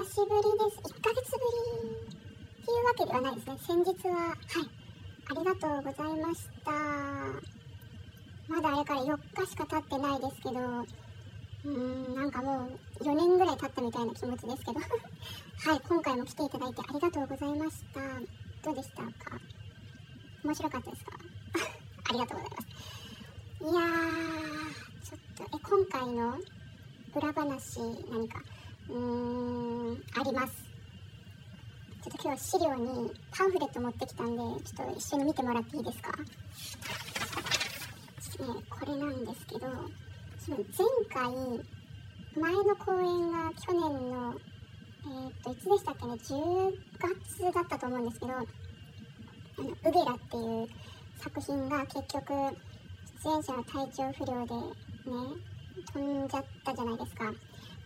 久しぶりです。1ヶ月ぶりっていうわけではないですね。先日ははい。ありがとうございました。まだあれから4日しか経ってないですけどうーんなんかもう4年ぐらい経ったみたいな気持ちですけど。はい今回も来ていただいてありがとうございました。どうでしたか？面白かったですか？ありがとうございます。いやーちょっとえ今回の裏話何か？うーんあります。ちょっと今日資料にパンフレット持ってきたんでちょっと一緒に見てもらっていいですか？ねこれなんですけどその前回前の公演が去年のえー、っといつでしたっけね？10月だったと思うんですけどあのウゲラっていう作品が結局出演者の体調不良でね飛んじゃったじゃないですか。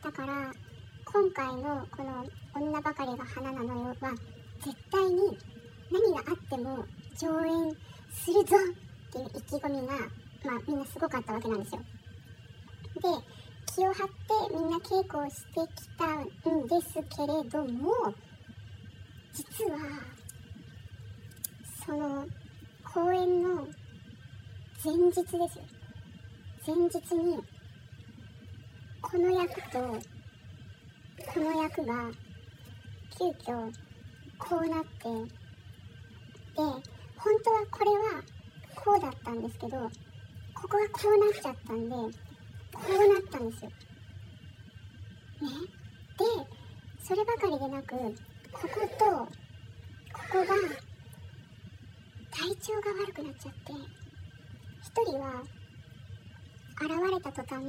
だから今回のこの「女ばかりが花なのよ」は絶対に何があっても上演するぞっていう意気込みが、まあ、みんなすごかったわけなんですよ。で気を張ってみんな稽古をしてきたんですけれども実はその公演の前日ですよ前日にこの役とこの役が急遽こうなってで本当はこれはこうだったんですけどここがこうなっちゃったんでこうなったんですよ。ねでそればかりでなくこことここが体調が悪くなっちゃって一人は現れた途端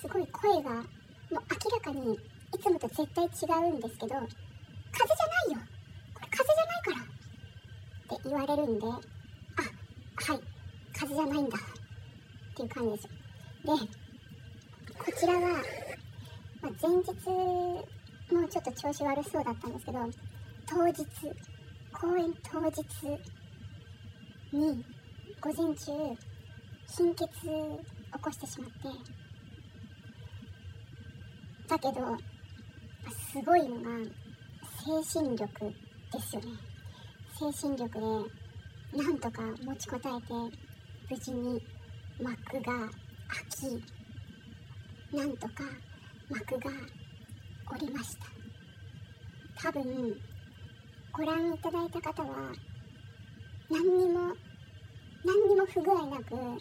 すごい声がもう明らかにいつもと絶対違うんですけど風邪じゃないよ。これ風邪じゃないからって言われるんであはい風邪じゃないんだ。っていう感じですでこちらは、まあ、前日もちょっと調子悪そうだったんですけど当日公演当日に午前中貧血起こしてしまってだけどすごいのが精神力ですよね。精神力でなんとか持ちこたえて無事に幕が開きなんとか幕が降りました。多分ご覧いただいた方は何にも何にも不具合なく舞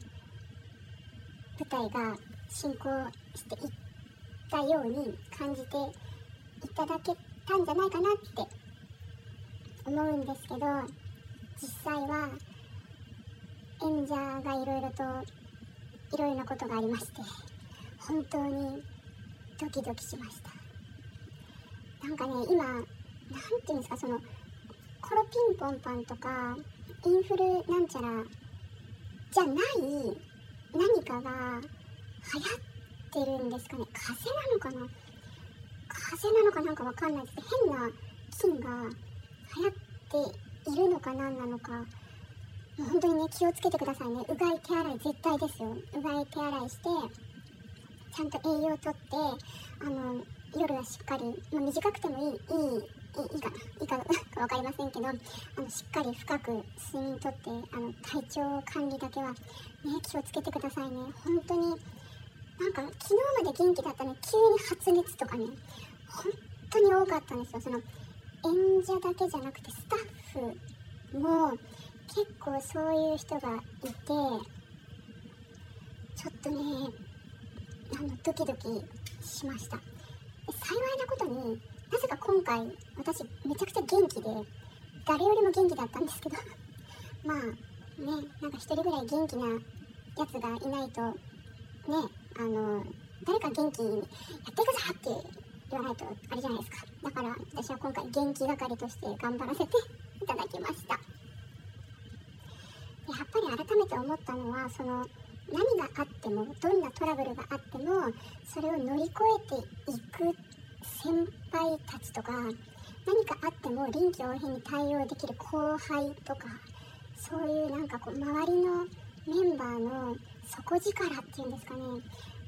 台が進行していったように感じていただけたんじゃないかなって思うんですけど実際は演者がいろいろといろいろなことがありまして本当にドキドキしました。なんかね今なんていうんですかそのコロピンポンパンとかインフルなんちゃらじゃない何かが流行ってるんですかね。風邪なのかな。風邪なのかなんかわかんないですけど変な菌が流行っているのか何なのか。もう本当にね気をつけてくださいね。うがい手洗い絶対ですよ。うがい手洗いしてちゃんと栄養をとってあの夜はしっかり、まあ、短くてもいいいいいいかいいか分かりませんけどあのしっかり深く睡眠とってあの体調管理だけは、ね、気をつけてくださいね。本当になんか昨日まで元気だったのに急に発熱とかね本当に多かったんですよ。その演者だけじゃなくてスタッフも結構そういう人がいてちょっとねあのドキドキしました。幸いなことになぜか今回私めちゃくちゃ元気で誰よりも元気だったんですけど まあねなんか一人ぐらい元気なやつがいないとねあの誰か元気にやっていくぞって言わないとあれじゃないですか。だから私は今回元気係として頑張らせて いただきました。やっぱり改めて思ったのはその何があってもどんなトラブルがあってもそれを乗り越えていく先輩たちとか何かあっても臨機応変に対応できる後輩とかそういうなんかこう周りのメンバーの底力っていうんですかね。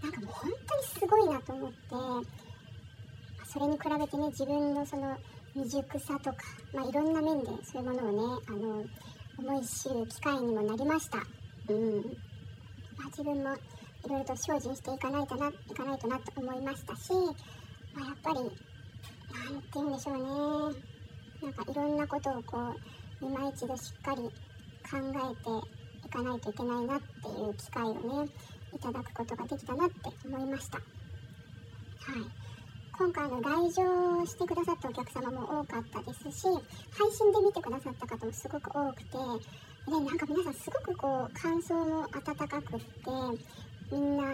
なんかもう本当にすごいなと思って。それに比べてね自分のその未熟さとか、まあ、いろんな面でそういうものをねあの思い知る機会にもなりました。うん。まあ、自分もいろいろと精進していかないとないかないとなと思いましたし、まあ、やっぱり何て言うんでしょうね。なんかいろんなことをこう今一度しっかり考えていかないといけないなっていう機会をねいただくことができたなって思いました。はい今回の来場してくださったお客様も多かったですし配信で見てくださった方もすごく多くてでなんか皆さんすごくこう感想も温かくってみんな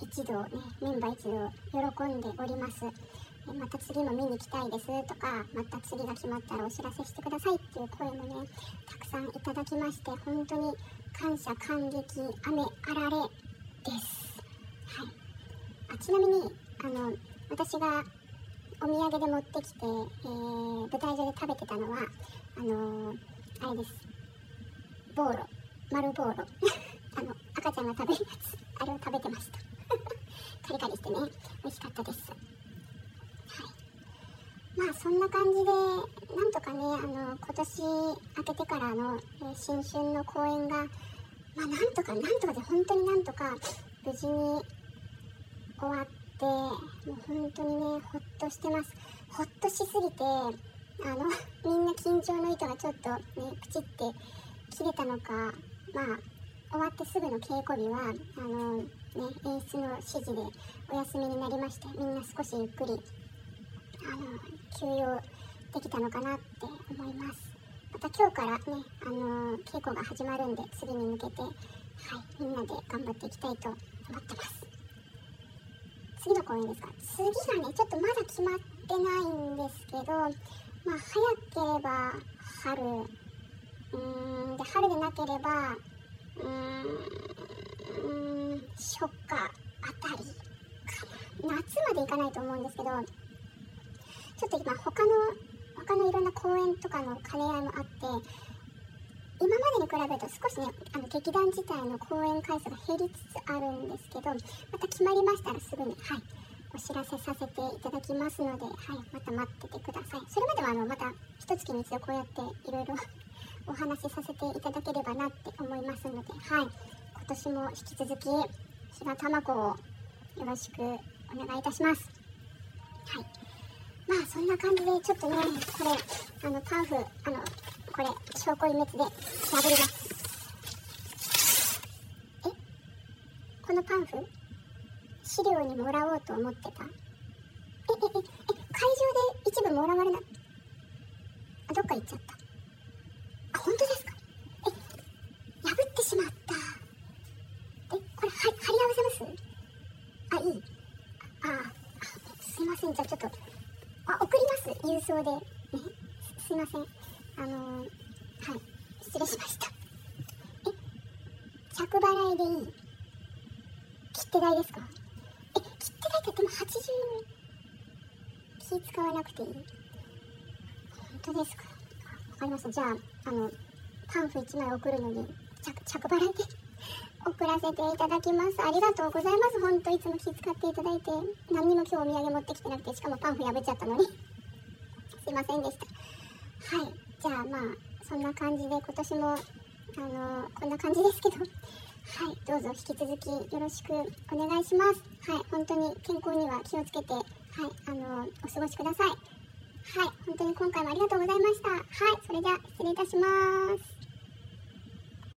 一同ねメンバー一同喜んでおりますまた次も見に行きたいですとかまた次が決まったらお知らせしてくださいっていう声もねたくさんいただきまして本当に感謝感激雨あられです。はい。あちなみにあの私がお土産で持ってきて、えー、舞台上で食べてたのはあのー、あれです。ボーロ。丸ボーロ。あの赤ちゃんが食べるやつ。あれを食べてました。カリカリしてね。美味しかったです。まあそんな感じでなんとかねあの今年明けてからの、え、新春の公演がまあなんとかなんとかで本当になんとか無事に終わってもう本当にねほっとしてます。ほっとしすぎてあのみんな緊張の糸がちょっとねプチって切れたのかまあ終わってすぐの稽古日はあのね演出の指示でお休みになりましてみんな少しゆっくり休養できたのかなって思いますまた今日からねあの稽古が始まるんで次に向けてはいみんなで頑張っていきたいと思ってます次の公演ですか次がねちょっとまだ決まってないんですけどまあ早ければ春うんで春でなければうーん初夏あたりかな夏まで行かないと思うんですけどちょっと今他の他のいろんな公演とかの兼ね合いもあって今までに比べると少しねあの劇団自体の公演回数が減りつつあるんですけどまた決まりましたらすぐにはいお知らせさせていただきますので、はい、また待っててください。それまではあのまた一月に一度こうやっていろいろお話しさせていただければなって思いますので、はい、今年も引き続き比嘉玉子をよろしくお願いいたします。はい。まあそんな感じでちょっとねこれあのパンフあのこれ証拠隠滅で破りますえこのパンフ資料にもらおうと思ってた？ええええ会場で一部もらわれなます郵送で、ね、すいませんあのー、はい、失礼しました。え、着払いでいい？切手代ですか？え、切手代ってでも80気使わなくていい？本当ですか？わかりました。じゃあ、あの、パンフ1枚送るのに、着、着払いで送らせていただきます。ありがとうございます。本当いつも気遣っていただいて、何にも今日お土産持ってきてなくて、しかもパンフ破っちゃったのにすいませんでした。はい。じゃあまあそんな感じで今年もあのこんな感じですけど。はい。どうぞ引き続きよろしくお願いします。はい。本当に健康には気をつけてはい。あのお過ごしください。はい。本当に今回もありがとうございました。はい。それでは失礼いたします。